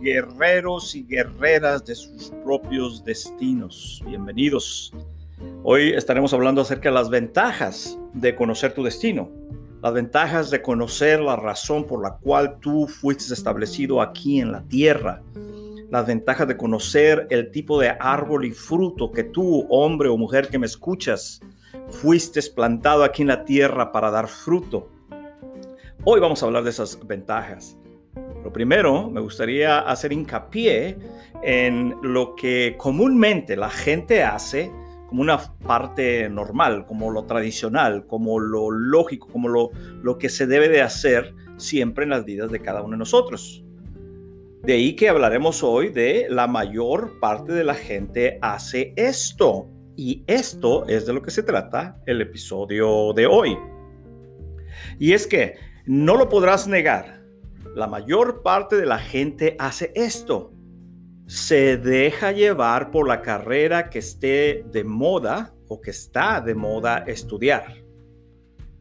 Guerreros y guerreras de sus propios destinos. Bienvenidos. Hoy estaremos hablando acerca de las ventajas de conocer tu destino, las ventajas de conocer la razón por la cual tú fuiste establecido aquí en la tierra, las ventajas de conocer el tipo de árbol y fruto que tú, hombre o mujer que me escuchas, fuiste plantado aquí en la tierra para dar fruto Hoy vamos a hablar de esas ventajas. Lo primero, me gustaría hacer hincapié en lo que comúnmente la gente hace como una parte normal, como lo tradicional, como lo lógico, como lo, lo que se debe de hacer siempre en las vidas de cada uno de nosotros. De ahí que hablaremos hoy de la mayor parte de la gente hace esto. Y esto es de lo que se trata el episodio de hoy. Y es que no lo podrás negar. La mayor parte de la gente hace esto. Se deja llevar por la carrera que esté de moda o que está de moda estudiar.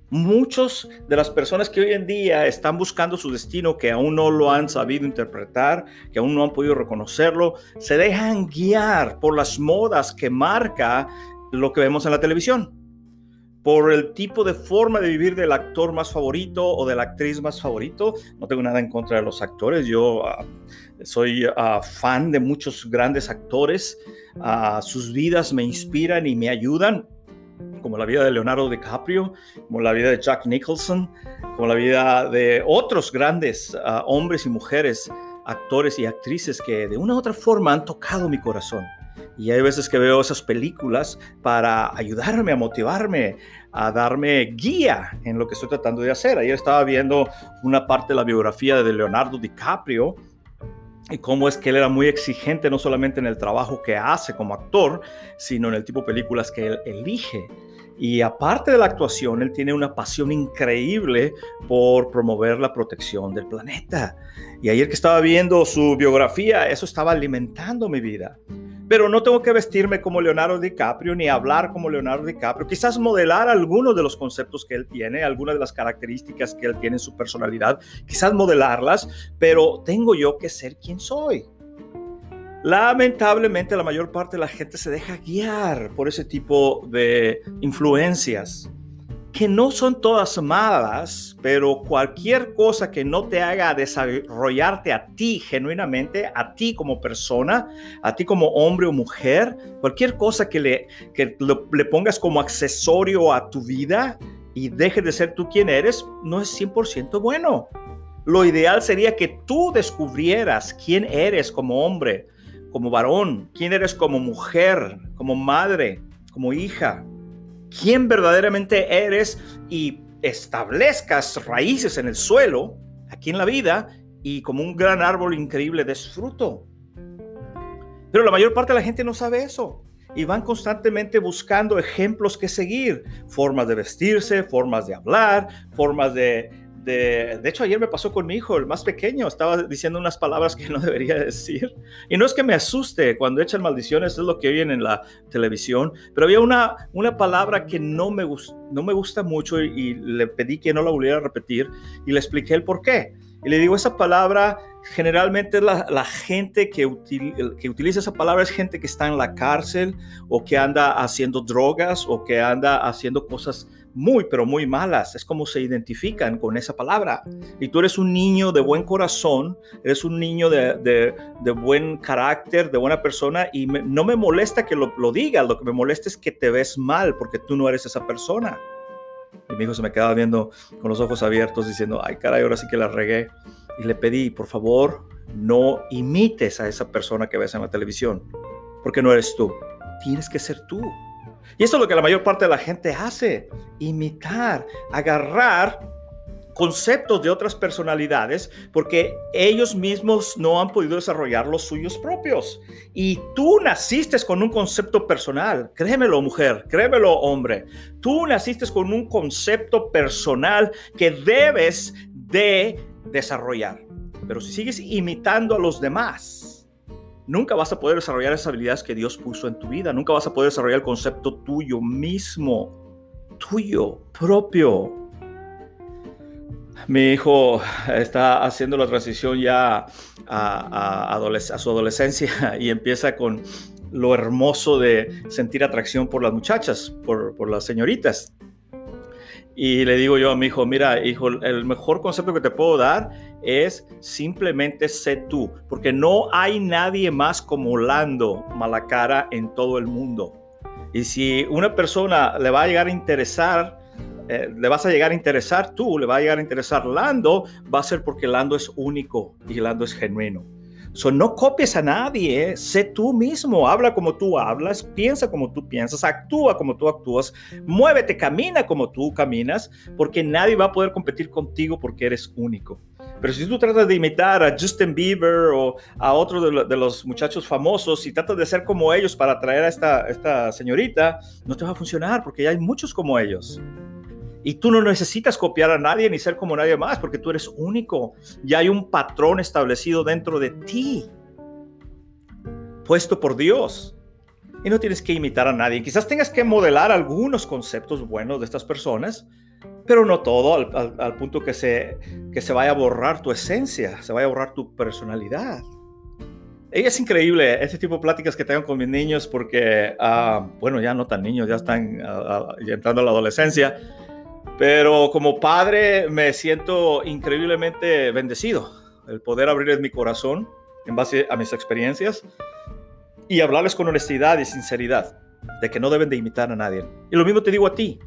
Muchos de las personas que hoy en día están buscando su destino, que aún no lo han sabido interpretar, que aún no han podido reconocerlo, se dejan guiar por las modas que marca lo que vemos en la televisión por el tipo de forma de vivir del actor más favorito o de la actriz más favorito. No tengo nada en contra de los actores, yo ah, soy ah, fan de muchos grandes actores, uh, sus vidas me inspiran y me ayudan, como la vida de Leonardo DiCaprio, como la vida de Jack Nicholson, como la vida de otros grandes hombres y mujeres, actores y actrices que de una u otra forma han tocado mi corazón. Y hay veces que veo esas películas para ayudarme, a motivarme, a darme guía en lo que estoy tratando de hacer. Ayer estaba viendo una parte de la biografía de Leonardo DiCaprio y cómo es que él era muy exigente no solamente en el trabajo que hace como actor, sino en el tipo de películas que él elige. Y aparte de la actuación, él tiene una pasión increíble por promover la protección del planeta. Y ayer que estaba viendo su biografía, eso estaba alimentando mi vida pero no tengo que vestirme como Leonardo DiCaprio ni hablar como Leonardo DiCaprio. Quizás modelar algunos de los conceptos que él tiene, algunas de las características que él tiene en su personalidad, quizás modelarlas, pero tengo yo que ser quien soy. Lamentablemente la mayor parte de la gente se deja guiar por ese tipo de influencias que no son todas malas, pero cualquier cosa que no te haga desarrollarte a ti genuinamente, a ti como persona, a ti como hombre o mujer, cualquier cosa que le, que le pongas como accesorio a tu vida y dejes de ser tú quien eres, no es 100% bueno. Lo ideal sería que tú descubrieras quién eres como hombre, como varón, quién eres como mujer, como madre, como hija quién verdaderamente eres y establezcas raíces en el suelo, aquí en la vida, y como un gran árbol increíble des fruto. Pero la mayor parte de la gente no sabe eso y van constantemente buscando ejemplos que seguir, formas de vestirse, formas de hablar, formas de, de, hecho, ayer me pasó con mi hijo, el más pequeño, estaba diciendo unas palabras que no debería decir. Y no es que me asuste cuando echan maldiciones, es lo que oyen en la televisión, pero había una, una palabra que no me, no me gusta mucho y, le pedí que no la volviera a repetir y le expliqué el por qué. Y le digo, esa palabra generalmente la, gente que, que utiliza esa palabra es gente que está en la cárcel o que anda haciendo drogas o que anda haciendo cosas muy, pero muy malas. Es como se identifican con esa palabra. Y tú eres un niño de buen corazón, eres un niño de, buen carácter, de buena persona, y no me molesta que lo, lo digas, lo que me molesta es que te ves mal porque tú no eres esa persona. Y mi hijo se me quedaba viendo con los ojos abiertos diciendo, ay caray, ahora sí que la regué. y le pedí, por favor, no imites a esa persona que ves en la televisión, porque no eres tú. Tienes que ser tú. Y eso es lo que la mayor parte de la gente hace, imitar, agarrar conceptos de otras personalidades porque ellos mismos no han podido desarrollar los suyos propios. Y tú naciste con un concepto personal, créemelo mujer, créemelo hombre, tú naciste con un concepto personal que debes de desarrollar. Pero si sigues imitando a los demás, nunca vas a poder desarrollar esas habilidades que Dios puso en tu vida, nunca vas a poder desarrollar el concepto tuyo mismo, tuyo, propio mi hijo está haciendo la transición ya a, su adolescencia y empieza con lo hermoso de sentir atracción por las muchachas, por, las señoritas. Y le digo yo a mi hijo, mira, hijo, el mejor concepto que te puedo dar es simplemente sé tú, porque no hay nadie más como Lando Malacara en todo el mundo. Y si una persona le va a llegar a interesar eh, le vas a llegar a interesar tú, le va a llegar a interesar Lando, va a ser porque Lando es único y Lando es genuino. So, no copies a nadie, eh. sé tú mismo, habla como tú hablas, piensa como tú piensas, actúa como tú actúas, muévete, camina como tú caminas, porque nadie va a poder competir contigo porque eres único. Pero si tú tratas de imitar a Justin Bieber o a otro de, los muchachos famosos y tratas de ser como ellos para atraer a esta, esta señorita, no te va a funcionar porque ya hay muchos como ellos. Y tú no necesitas copiar a nadie ni ser como nadie más, porque tú eres único. Ya hay un patrón establecido dentro de ti, puesto por Dios. Y no tienes que imitar a nadie. Quizás tengas que modelar algunos conceptos buenos de estas personas, pero no todo, al, punto que se, que se vaya a borrar tu esencia, se vaya a borrar tu personalidad. Ella es increíble, este tipo de pláticas que tengo con mis niños, porque, ah, bueno, ya no tan niños, ya están ah, ah, entrando a la adolescencia pero como padre me siento increíblemente bendecido el poder abrirles mi corazón en base a mis experiencias y hablarles con honestidad y sinceridad de que no deben de imitar a nadie. Y lo mismo te digo a ti,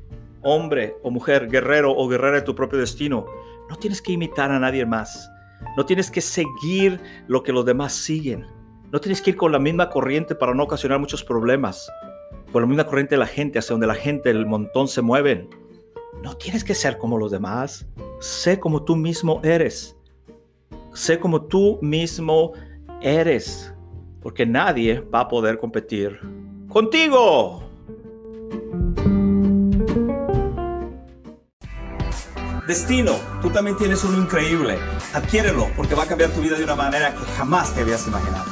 hombre o mujer, guerrero o guerrera de tu propio destino, no tienes que imitar a nadie más. No tienes que seguir lo que los demás siguen. No tienes que ir con la misma corriente para no ocasionar muchos problemas. Con la misma corriente de la gente, hacia donde la gente, el montón se mueven. No tienes que ser como los demás. Sé como tú mismo eres. Sé como tú mismo eres. Porque nadie va a poder competir contigo. Destino, tú también tienes uno increíble. Adquiérelo porque va a cambiar tu vida de una manera que jamás te habías imaginado.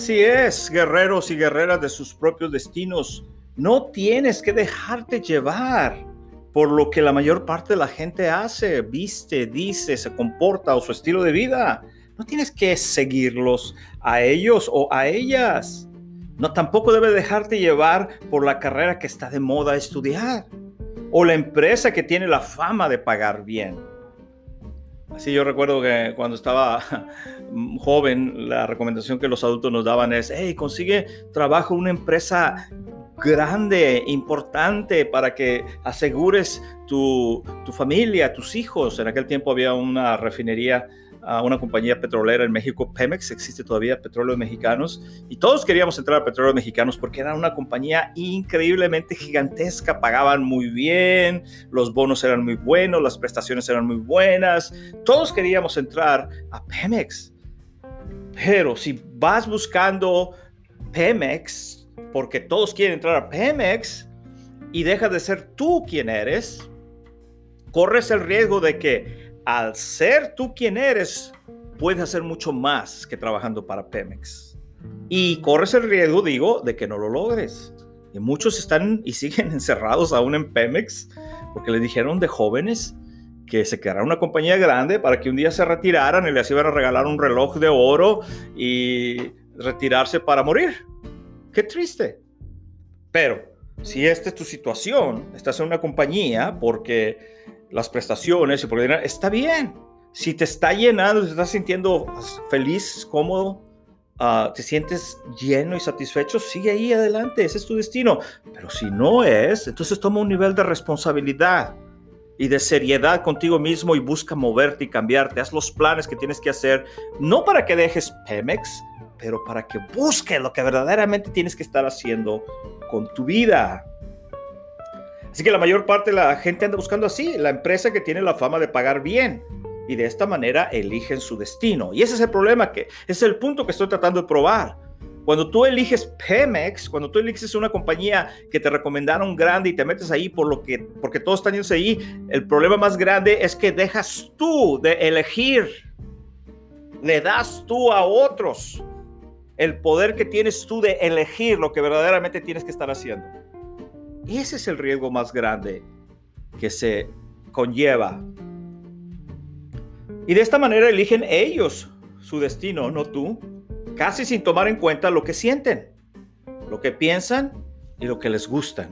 Así es, guerreros y guerreras de sus propios destinos. No tienes que dejarte llevar por lo que la mayor parte de la gente hace, viste, dice, se comporta o su estilo de vida. No tienes que seguirlos a ellos o a ellas. No tampoco debes dejarte llevar por la carrera que está de moda estudiar o la empresa que tiene la fama de pagar bien. Así yo recuerdo que cuando estaba joven, la recomendación que los adultos nos daban es, hey, consigue trabajo en una empresa grande, importante, para que asegures tu, tu familia, tus hijos. En aquel tiempo había una refinería a una compañía petrolera en México, Pemex, existe todavía Petróleos Mexicanos, y todos queríamos entrar a Petróleos Mexicanos porque era una compañía increíblemente gigantesca, pagaban muy bien, los bonos eran muy buenos, las prestaciones eran muy buenas, todos queríamos entrar a Pemex. Pero si vas buscando Pemex, porque todos quieren entrar a Pemex, y dejas de ser tú quien eres, corres el riesgo de que al ser tú quien eres, puedes hacer mucho más que trabajando para Pemex. Y corres el riesgo, digo, de que no lo logres. Y muchos están y siguen encerrados aún en Pemex porque les dijeron de jóvenes que se quedara una compañía grande para que un día se retiraran y les iban a regalar un reloj de oro y retirarse para morir. Qué triste. Pero si esta es tu situación, estás en una compañía porque las prestaciones y por el dinero, está bien. Si te está llenando, te estás sintiendo feliz, cómodo, uh, te sientes lleno y satisfecho, sigue ahí adelante, ese es tu destino. Pero si no es, entonces toma un nivel de responsabilidad y de seriedad contigo mismo y busca moverte y cambiarte. Haz los planes que tienes que hacer, no para que dejes Pemex, pero para que busques lo que verdaderamente tienes que estar haciendo con tu vida. Así que la mayor parte de la gente anda buscando así, la empresa que tiene la fama de pagar bien. Y de esta manera eligen su destino. Y ese es el problema, que es el punto que estoy tratando de probar. Cuando tú eliges Pemex, cuando tú eliges una compañía que te recomendaron grande y te metes ahí por lo que, porque todos están yendo ahí, el problema más grande es que dejas tú de elegir, le das tú a otros el poder que tienes tú de elegir lo que verdaderamente tienes que estar haciendo. Ese es el riesgo más grande que se conlleva. Y de esta manera eligen ellos su destino, no tú, casi sin tomar en cuenta lo que sienten, lo que piensan y lo que les gustan.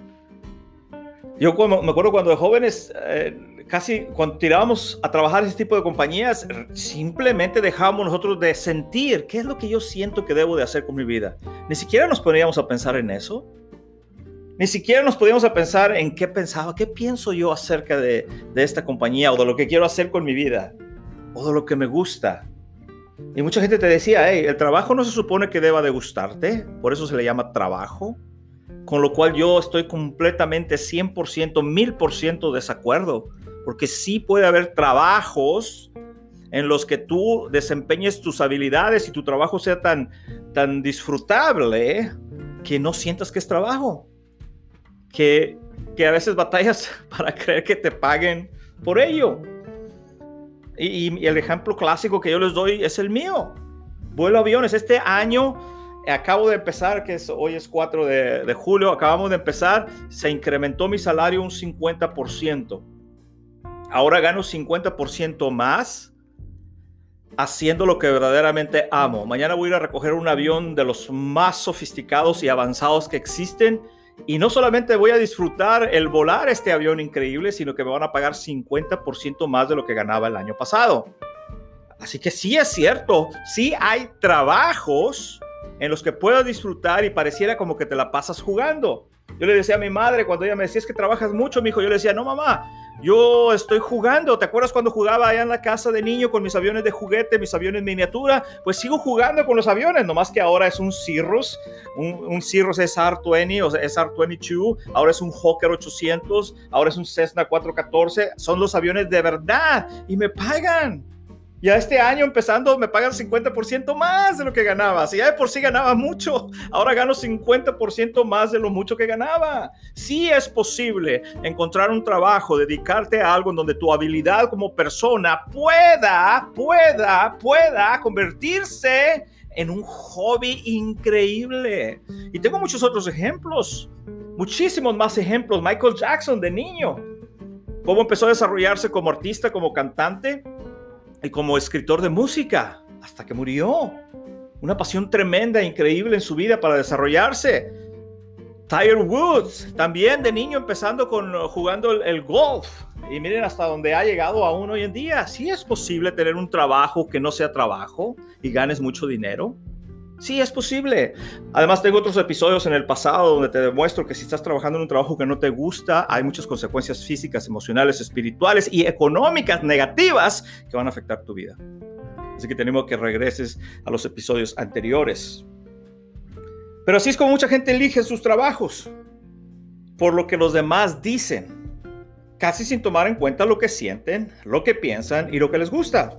Yo me acuerdo cuando de jóvenes eh, casi cuando tirábamos a trabajar ese tipo de compañías, simplemente dejábamos nosotros de sentir qué es lo que yo siento que debo de hacer con mi vida. Ni siquiera nos poníamos a pensar en eso. Ni siquiera nos podíamos a pensar en qué pensaba, qué pienso yo acerca de esta compañía o de lo que quiero hacer con mi vida o de lo que me gusta. Y mucha gente te decía, hey, el trabajo no se supone que deba de gustarte, por eso se le llama trabajo con lo cual yo estoy completamente 100%, 1000% desacuerdo porque sí puede haber trabajos en los que tú desempeñes tus habilidades y tu trabajo sea tan, tan disfrutable que no sientas que es trabajo, que, que a veces batallas para creer que te paguen por ello. Y, el ejemplo clásico que yo les doy es el mío. Vuelo aviones. Este año acabo de empezar, que es, hoy es 4 de, de julio, acabamos de empezar, se incrementó mi salario un 50% ahora gano 50% más haciendo lo que verdaderamente amo. Mañana voy a ir a recoger un avión de los más sofisticados y avanzados que existen. Y no solamente voy a disfrutar el volar este avión increíble, sino que me van a pagar 50% más de lo que ganaba el año pasado. Así que sí es cierto, sí hay trabajos en los que puedas disfrutar y pareciera como que te la pasas jugando. Yo le decía a mi madre cuando ella me decía es que trabajas mucho, mi hijo, yo le decía, no mamá, yo estoy jugando. ¿Te acuerdas cuando jugaba allá en la casa de niño con mis aviones de juguete, mis aviones miniatura? Pues sigo jugando con los aviones, nomás que ahora es un Cirrus. Un, Cirrus SR-20 o SR-22. Ahora es un Hawker 800. Ahora es un Cessna 414. Son los aviones de verdad y me pagan. Ya este año empezando me pagan 50% más de lo que ganaba. Si ya de por sí ganaba mucho, ahora gano 50% más de lo mucho que ganaba. Sí es posible encontrar un trabajo, dedicarte a algo en donde tu habilidad como persona pueda, pueda, pueda convertirse en un hobby increíble. Y tengo muchos otros ejemplos, muchísimos más ejemplos. Michael Jackson de niño, cómo empezó a desarrollarse como artista, como cantante y como escritor de música hasta que murió. Una pasión tremenda, increíble en su vida para desarrollarse. Tiger Woods, también de niño empezando con jugando el, golf. Y miren hasta dónde ha llegado aún hoy en día. Sí es posible tener un trabajo que no sea trabajo y ganes mucho dinero. Sí, es posible. Además, tengo otros episodios en el pasado donde te demuestro que si estás trabajando en un trabajo que no te gusta, hay muchas consecuencias físicas, emocionales, espirituales y económicas negativas que van a afectar tu vida. Así que tenemos que regreses a los episodios anteriores. Pero así es como mucha gente elige sus trabajos por lo que los demás dicen, casi sin tomar en cuenta lo que sienten, lo que piensan y lo que les gusta.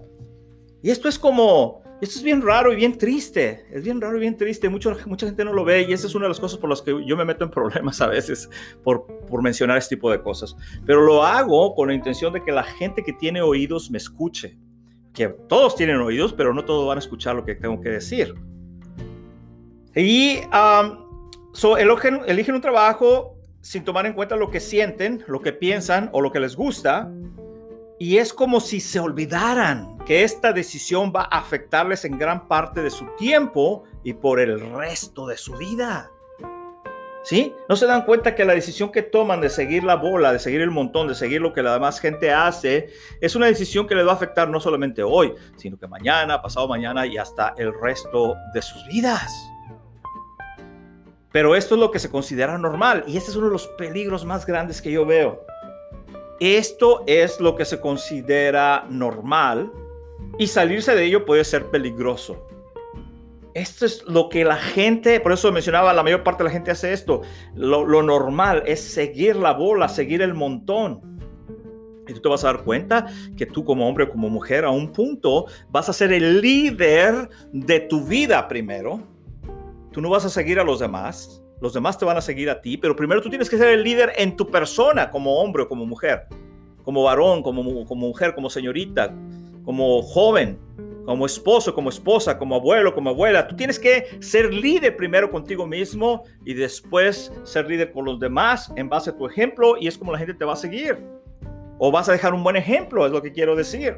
Y esto es como esto es bien raro y bien triste. Es bien raro y bien triste. Mucho, mucha gente no lo ve y esa es una de las cosas por las que yo me meto en problemas a veces por, por mencionar este tipo de cosas. Pero lo hago con la intención de que la gente que tiene oídos me escuche. Que todos tienen oídos, pero no todos van a escuchar lo que tengo que decir. Y so, eligen, eligen un trabajo sin tomar en cuenta lo que sienten, lo que piensan o lo que les gusta y es como si se olvidaran que esta decisión va a afectarles en gran parte de su tiempo y por el resto de su vida. ¿Sí? No se dan cuenta que la decisión que toman de seguir la bola, de seguir el montón, de seguir lo que la demás gente hace, es una decisión que les va a afectar no solamente hoy, sino que mañana, pasado mañana y hasta el resto de sus vidas. Pero esto es lo que se considera normal y este es uno de los peligros más grandes que yo veo. Esto es lo que se considera normal y salirse de ello puede ser peligroso. Esto es lo que la gente, por eso mencionaba, la mayor parte de la gente hace esto. Lo, normal es seguir la bola, seguir el montón. Y tú te vas a dar cuenta que tú como hombre o como mujer a un punto vas a ser el líder de tu vida primero. Tú no vas a seguir a los demás. Los demás te van a seguir a ti, pero primero tú tienes que ser el líder en tu persona como hombre o como mujer. Como varón, como, mujer, como señorita, como joven como esposo, como esposa, como abuelo, como abuela. Tú tienes que ser líder primero contigo mismo y después ser líder con los demás en base a tu ejemplo y es como la gente te va a seguir. O vas a dejar un buen ejemplo, es lo que quiero decir.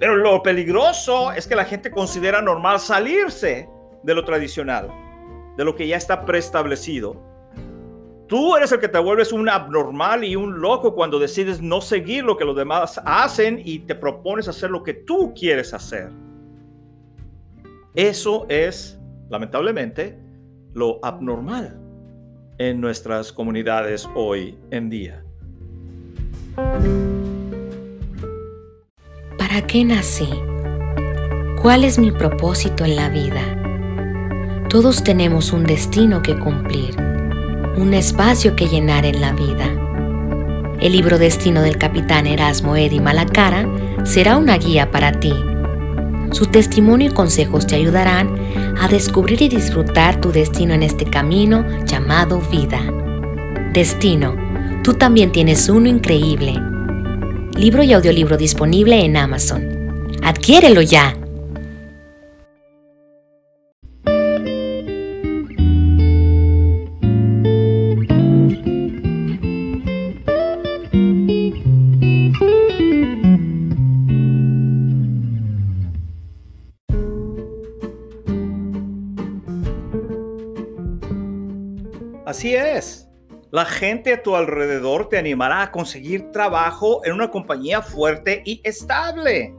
Pero lo peligroso es que la gente considera normal salirse de lo tradicional, de lo que ya está preestablecido Tú eres el que te vuelves un abnormal y un loco cuando decides no seguir lo que los demás hacen y te propones hacer lo que tú quieres hacer. Eso es, lamentablemente, lo abnormal en nuestras comunidades hoy en día. ¿Para qué nací? ¿Cuál es mi propósito en la vida? Todos tenemos un destino que cumplir un espacio que llenar en la vida. El libro Destino del capitán Erasmo Eddy Malacara será una guía para ti. Su testimonio y consejos te ayudarán a descubrir y disfrutar tu destino en este camino llamado vida. Destino, tú también tienes uno increíble. Libro y audiolibro disponible en Amazon. Adquiérelo ya. Así es. La gente a tu alrededor te animará a conseguir trabajo en una compañía fuerte y estable,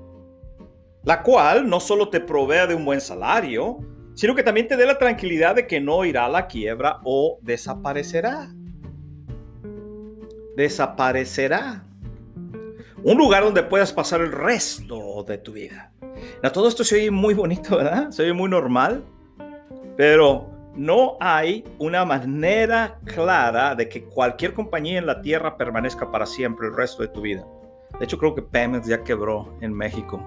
la cual no solo te provea de un buen salario, sino que también te dé la tranquilidad de que no irá a la quiebra o desaparecerá. Desaparecerá. Un lugar donde puedas pasar el resto de tu vida. todo esto se oye muy bonito, ¿verdad? Se oye muy normal, pero no hay una manera clara de que cualquier compañía en la Tierra permanezca para siempre el resto de tu vida. De hecho, creo que Pemex ya quebró en México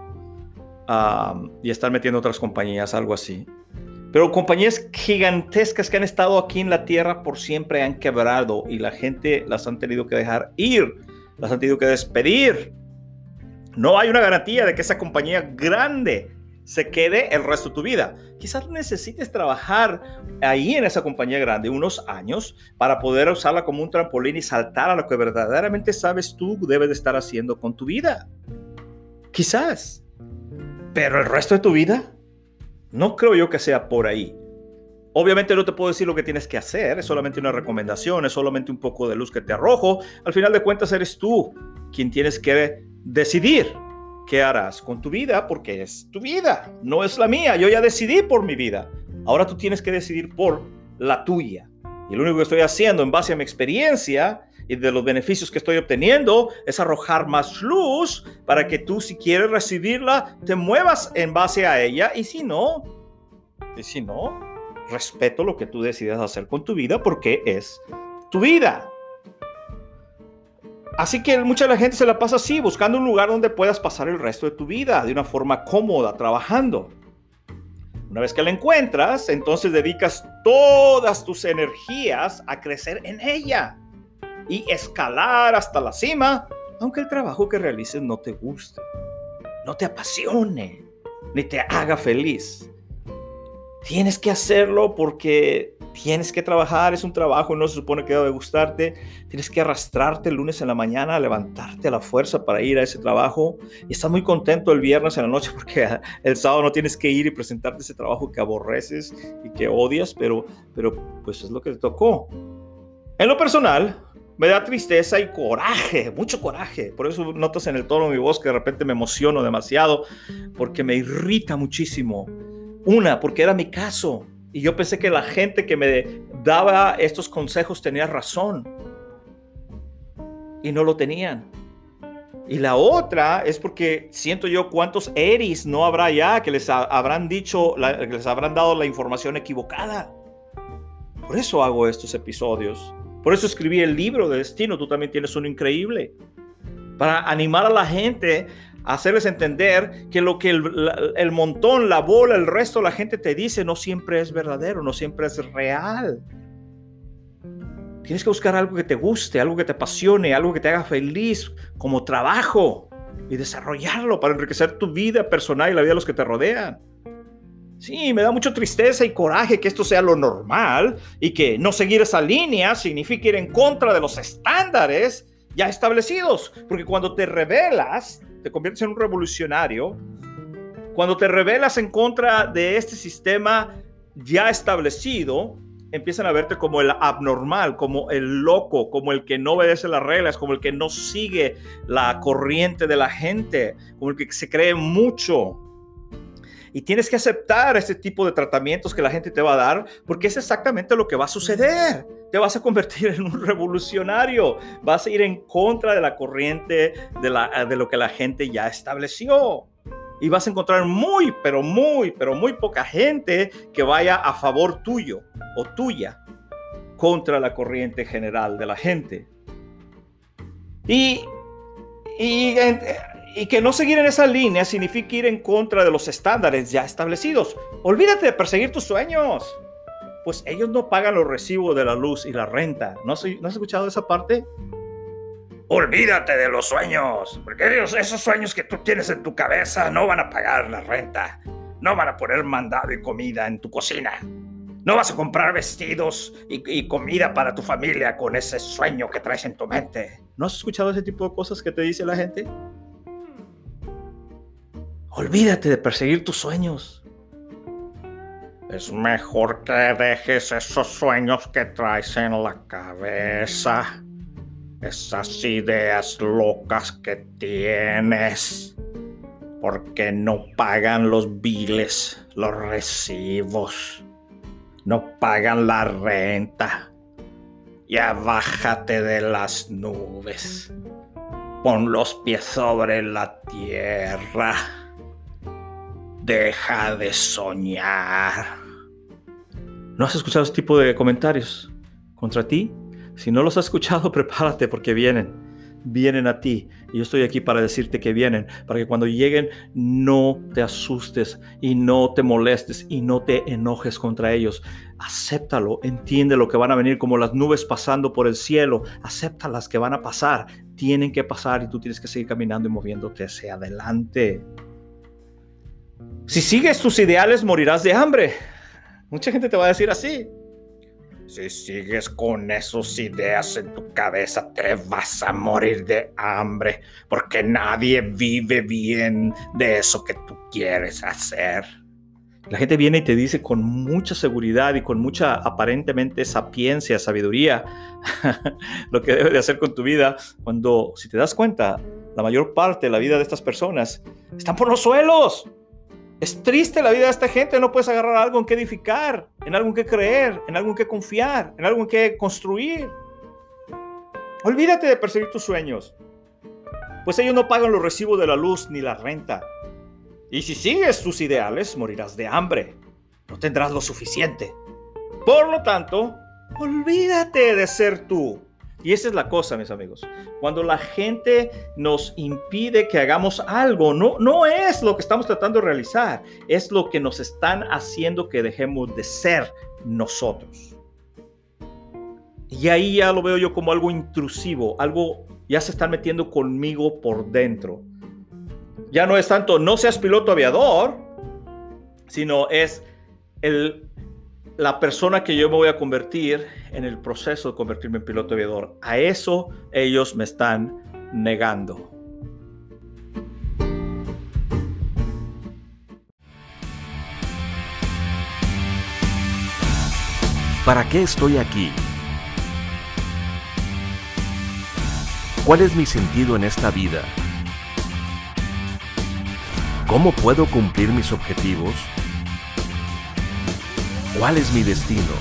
y están metiendo otras compañías, algo así. Pero compañías gigantescas que han estado aquí en la Tierra por siempre han quebrado y la gente las han tenido que dejar ir, las han tenido que despedir. No hay una garantía de que esa compañía grande se quede el resto de tu vida. Quizás necesites trabajar ahí en esa compañía grande unos años para poder usarla como un trampolín y saltar a lo que verdaderamente sabes tú debes de estar haciendo con tu vida. Quizás. Pero el resto de tu vida, no creo yo que sea por ahí. Obviamente no te puedo decir lo que tienes que hacer, es solamente una recomendación, es solamente un poco de luz que te arrojo. Al final de cuentas eres tú quien tienes que decidir qué harás con tu vida porque es tu vida, no es la mía. Yo ya decidí por mi vida. Ahora tú tienes que decidir por la tuya. Y lo único que estoy haciendo en base a mi experiencia y de los beneficios que estoy obteniendo es arrojar más luz para que tú si quieres recibirla te muevas en base a ella y si no, y si no, respeto lo que tú decidas hacer con tu vida porque es tu vida. Así que mucha la gente se la pasa así, buscando un lugar donde puedas pasar el resto de tu vida de una forma cómoda, trabajando. Una vez que la encuentras, entonces dedicas todas tus energías a crecer en ella y escalar hasta la cima, aunque el trabajo que realices no te guste, no te apasione, ni te haga feliz. Tienes que hacerlo porque Tienes que trabajar, es un trabajo, no se supone que debe gustarte. Tienes que arrastrarte el lunes en la mañana, levantarte a la fuerza para ir a ese trabajo. Y estás muy contento el viernes en la noche porque el sábado no tienes que ir y presentarte ese trabajo que aborreces y que odias, pero, pero pues es lo que te tocó. En lo personal, me da tristeza y coraje, mucho coraje. Por eso notas en el tono de mi voz que de repente me emociono demasiado, porque me irrita muchísimo. Una, porque era mi caso. Y yo pensé que la gente que me daba estos consejos tenía razón. Y no lo tenían. Y la otra es porque siento yo cuántos Eris no habrá ya que les habrán dicho, les habrán dado la información equivocada. Por eso hago estos episodios. Por eso escribí el libro de destino. Tú también tienes uno increíble. Para animar a la gente hacerles entender que lo que el, montón, la bola, el resto de la gente te dice no siempre es verdadero, no siempre es real. Tienes que buscar algo que te guste, algo que te apasione, algo que te haga feliz como trabajo y desarrollarlo para enriquecer tu vida personal y la vida de los que te rodean. Sí, me da mucha tristeza y coraje que esto sea lo normal y que no seguir esa línea significa ir en contra de los estándares ya establecidos. Porque cuando te rebelas, te conviertes en un revolucionario. Cuando te rebelas en contra de este sistema ya establecido, empiezan a verte como el abnormal, como el loco, como el que no obedece las reglas, como el que no sigue la corriente de la gente, como el que se cree mucho. Y tienes que aceptar ese tipo de tratamientos que la gente te va a dar, porque es exactamente lo que va a suceder. Te vas a convertir en un revolucionario, vas a ir en contra de la corriente de, la, de lo que la gente ya estableció. Y vas a encontrar muy, pero muy, pero muy poca gente que vaya a favor tuyo o tuya contra la corriente general de la gente. Y, y y que no seguir en esa línea significa ir en contra de los estándares ya establecidos. Olvídate de perseguir tus sueños. Pues ellos no pagan los recibos de la luz y la renta. ¿No has, ¿no has escuchado esa parte? Olvídate de los sueños, porque esos sueños que tú tienes en tu cabeza no van a pagar la renta, no van a poner mandado y comida en tu cocina, no vas a comprar vestidos y, y, comida para tu familia con ese sueño que traes en tu mente. ¿No has escuchado ese tipo de cosas que te dice la gente? Olvídate de perseguir tus sueños. Es mejor que dejes esos sueños que traes en la cabeza. Esas ideas locas que tienes. Porque no pagan los biles, los recibos. No pagan la renta. Ya bájate de las nubes. Pon los pies sobre la tierra. Deja de soñar. ¿No has escuchado este tipo de comentarios contra ti? Si no los has escuchado, prepárate porque vienen. Vienen a ti. Y yo estoy aquí para decirte que vienen, para que cuando lleguen no te asustes y no te molestes y no te enojes contra ellos. Acéptalo, entiende lo que van a venir como las nubes pasando por el cielo. Acepta las que van a pasar. Tienen que pasar y tú tienes que seguir caminando y moviéndote hacia adelante. Si sigues tus ideales, morirás de hambre. Mucha gente te va a decir así. Si sigues con esas ideas en tu cabeza, te vas a morir de hambre, porque nadie vive bien de eso que tú quieres hacer. La gente viene y te dice con mucha seguridad y con mucha aparentemente sapiencia, sabiduría, lo que debes de hacer con tu vida, cuando, si te das cuenta, la mayor parte de la vida de estas personas están por los suelos. Es triste la vida de esta gente, no puedes agarrar algo en que edificar, en algo en que creer, en algo en que confiar, en algo en que construir. Olvídate de perseguir tus sueños, pues ellos no pagan los recibos de la luz ni la renta. Y si sigues tus ideales, morirás de hambre, no tendrás lo suficiente. Por lo tanto, olvídate de ser tú. Y esa es la cosa, mis amigos. Cuando la gente nos impide que hagamos algo, no, no es lo que estamos tratando de realizar, es lo que nos están haciendo que dejemos de ser nosotros. Y ahí ya lo veo yo como algo intrusivo, algo ya se están metiendo conmigo por dentro. Ya no es tanto no seas piloto aviador, sino es el la persona que yo me voy a convertir en el proceso de convertirme en piloto aviador. A eso ellos me están negando. ¿Para qué estoy aquí? ¿Cuál es mi sentido en esta vida? ¿Cómo puedo cumplir mis objetivos? ¿Cuál es mi destino?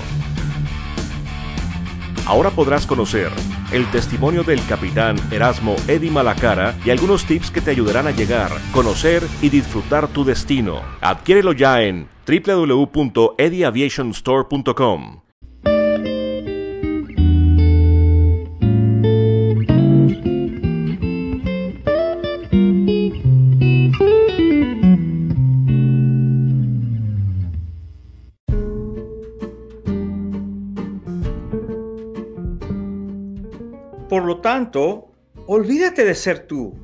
Ahora podrás conocer el testimonio del capitán Erasmo Eddy Malacara y algunos tips que te ayudarán a llegar, conocer y disfrutar tu destino. Adquiérelo ya en www.edyaviationstore.com. tanto, olvídate de ser tú.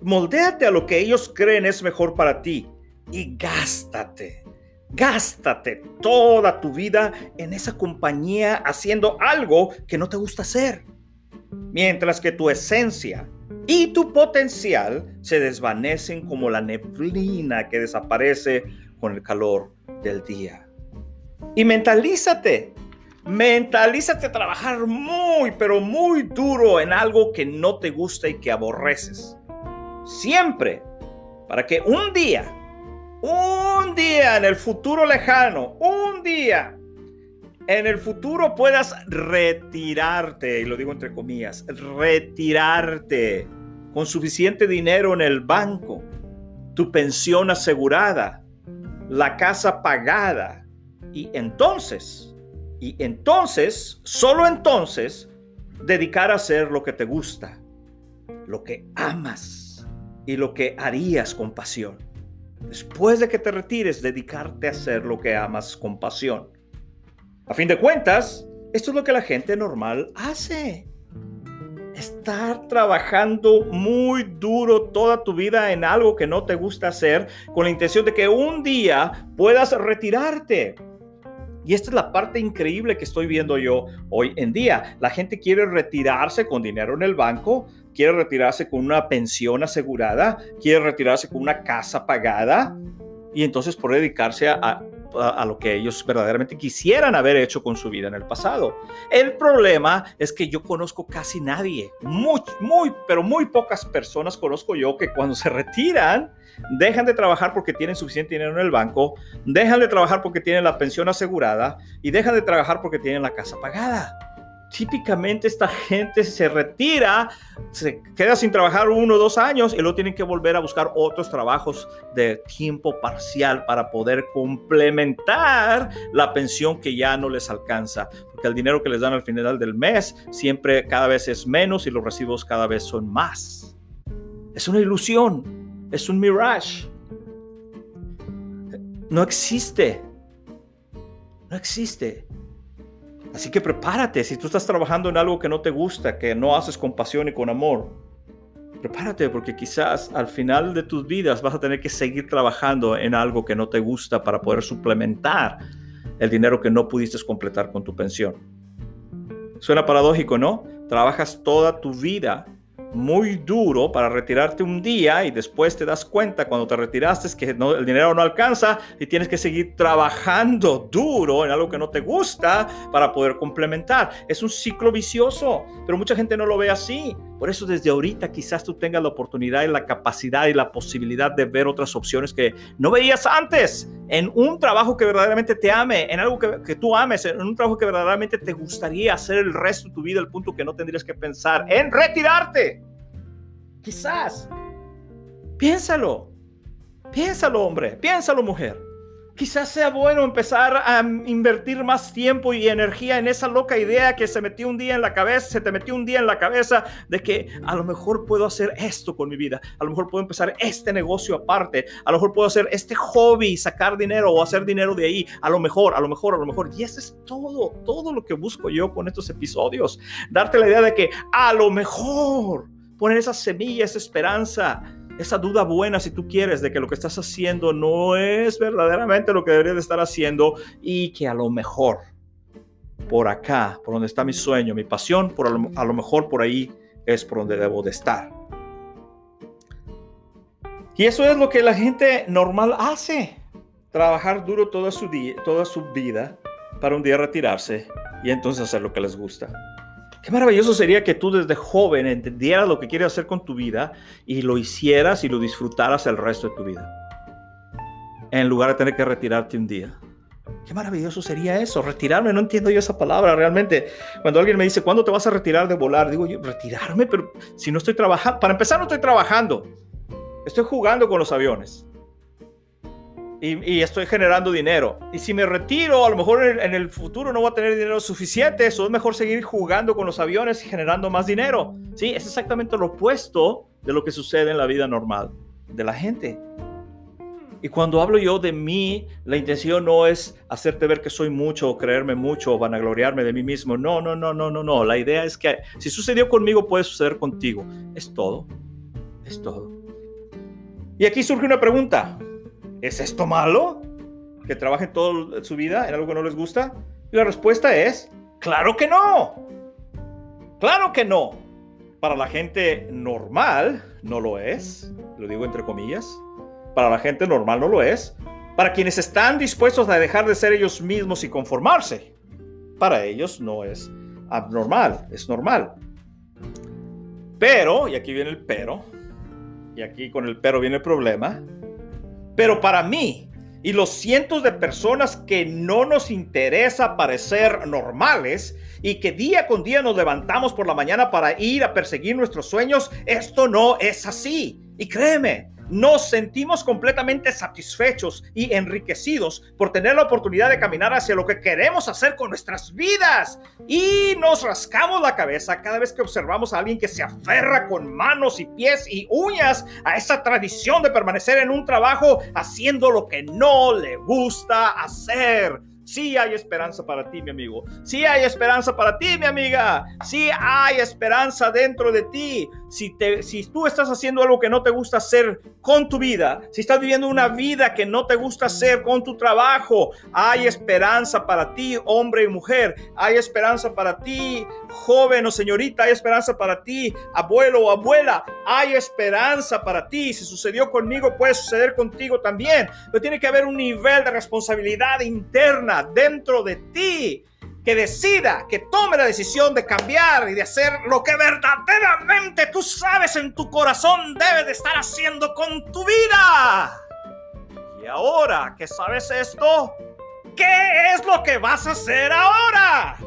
Moldéate a lo que ellos creen es mejor para ti y gástate. Gástate toda tu vida en esa compañía haciendo algo que no te gusta hacer. Mientras que tu esencia y tu potencial se desvanecen como la neblina que desaparece con el calor del día. Y mentalízate Mentalízate a trabajar muy, pero muy duro en algo que no te gusta y que aborreces. Siempre. Para que un día, un día en el futuro lejano, un día en el futuro puedas retirarte, y lo digo entre comillas, retirarte con suficiente dinero en el banco, tu pensión asegurada, la casa pagada, y entonces y entonces, solo entonces, dedicar a hacer lo que te gusta, lo que amas y lo que harías con pasión. Después de que te retires, dedicarte a hacer lo que amas con pasión. A fin de cuentas, esto es lo que la gente normal hace. Estar trabajando muy duro toda tu vida en algo que no te gusta hacer con la intención de que un día puedas retirarte y esta es la parte increíble que estoy viendo yo hoy en día. La gente quiere retirarse con dinero en el banco, quiere retirarse con una pensión asegurada, quiere retirarse con una casa pagada y entonces por dedicarse a, lo que ellos verdaderamente quisieran haber hecho con su vida en el pasado. El problema es que yo conozco casi nadie, muy, muy, pero muy pocas personas conozco yo que cuando se retiran, dejan de trabajar porque tienen suficiente dinero en el banco, dejan de trabajar porque tienen la pensión asegurada y dejan de trabajar porque tienen la casa pagada típicamente esta gente se retira, se queda sin trabajar uno o dos años y luego tienen que volver a buscar otros trabajos de tiempo parcial para poder complementar la pensión que ya no les alcanza, porque el dinero que les dan al final del mes siempre cada vez es menos y los recibos cada vez son más. Es una ilusión, es un mirage. No existe. No existe. Así que prepárate, si tú estás trabajando en algo que no te gusta, que no haces con pasión y con amor, prepárate porque quizás al final de tus vidas vas a tener que seguir trabajando en algo que no te gusta para poder suplementar el dinero que no pudiste completar con tu pensión. Suena paradójico, ¿no? Trabajas toda tu vida muy duro para retirarte un día y después te das cuenta cuando te retiraste que el dinero no alcanza y tienes que seguir trabajando duro en algo que no te gusta para poder complementar. Es un ciclo vicioso, pero mucha gente no lo ve así. Por eso desde ahorita quizás tú tengas la oportunidad y la capacidad y la posibilidad de ver otras opciones que no veías antes, en un trabajo que verdaderamente te ame, en algo que, que tú ames, en un trabajo que verdaderamente te gustaría hacer el resto de tu vida, el punto que no tendrías que pensar en retirarte. Quizás. Piénsalo. Piénsalo, hombre. Piénsalo, mujer. Quizás sea bueno empezar a invertir más tiempo y energía en esa loca idea que se metió un día en la cabeza, se te metió un día en la cabeza de que a lo mejor puedo hacer esto con mi vida, a lo mejor puedo empezar este negocio aparte, a lo mejor puedo hacer este hobby, sacar dinero o hacer dinero de ahí, a lo mejor, a lo mejor, a lo mejor. Y eso es todo, todo lo que busco yo con estos episodios, darte la idea de que a lo mejor poner esa semilla, esa esperanza esa duda buena, si tú quieres, de que lo que estás haciendo no es verdaderamente lo que deberías de estar haciendo y que a lo mejor por acá, por donde está mi sueño, mi pasión, por a lo, mejor por ahí es por donde debo de estar. Y eso es lo que la gente normal hace. Trabajar duro toda su, toda su vida para un día retirarse y entonces hacer lo que les gusta. Qué maravilloso sería que tú desde joven entendieras lo que quieres hacer con tu vida y lo hicieras y lo disfrutaras el resto de tu vida. En lugar de tener que retirarte un día. Qué maravilloso sería eso, retirarme. No entiendo yo esa palabra realmente. Cuando alguien me dice, ¿cuándo te vas a retirar de volar? Digo yo, retirarme, pero si no estoy trabajando. Para empezar, no estoy trabajando. Estoy jugando con los aviones. Y, estoy generando dinero. Y si me retiro, a lo mejor en el, futuro no voy a tener dinero suficiente. Eso es mejor seguir jugando con los aviones y generando más dinero. Sí, es exactamente lo opuesto de lo que sucede en la vida normal de la gente. Y cuando hablo yo de mí, la intención no es hacerte ver que soy mucho o creerme mucho o vanagloriarme de mí mismo. No, no, no, no, no, no. La idea es que si sucedió conmigo, puede suceder contigo. Es todo. Es todo. Y aquí surge una pregunta. ¿Es esto malo? ¿Que trabajen toda su vida en algo que no les gusta? Y la respuesta es, claro que no. Claro que no. Para la gente normal no lo es. Lo digo entre comillas para la gente normal no lo es. Para quienes están dispuestos a dejar de ser ellos mismos y conformarse, para ellos no es abnormal, es normal. Pero, y aquí viene el pero, y aquí con el pero viene el problema, pero para mí y los cientos de personas que no nos interesa parecer normales y que día con día nos levantamos por la mañana para ir a perseguir nuestros sueños, esto no es así. Y créeme, nos sentimos completamente satisfechos y enriquecidos por tener la oportunidad de caminar hacia lo que queremos hacer con nuestras vidas. Y nos rascamos la cabeza cada vez que observamos a alguien que se aferra con manos y pies y uñas a esa tradición de permanecer en un trabajo haciendo lo que no le gusta hacer. Sí hay esperanza para ti, mi amigo. Sí hay esperanza para ti, mi amiga. Sí hay esperanza dentro de ti. Si, te, si tú estás haciendo algo que no te gusta hacer con tu vida, si estás viviendo una vida que no te gusta hacer con tu trabajo, hay esperanza para ti, hombre y mujer. Hay esperanza para ti, joven o señorita. Hay esperanza para ti, abuelo o abuela. Hay esperanza para ti. Si sucedió conmigo, puede suceder contigo también. Pero tiene que haber un nivel de responsabilidad interna dentro de ti que decida, que tome la decisión de cambiar y de hacer lo que verdaderamente tú sabes en tu corazón debes de estar haciendo con tu vida. Y ahora que sabes esto, ¿qué es lo que vas a hacer ahora?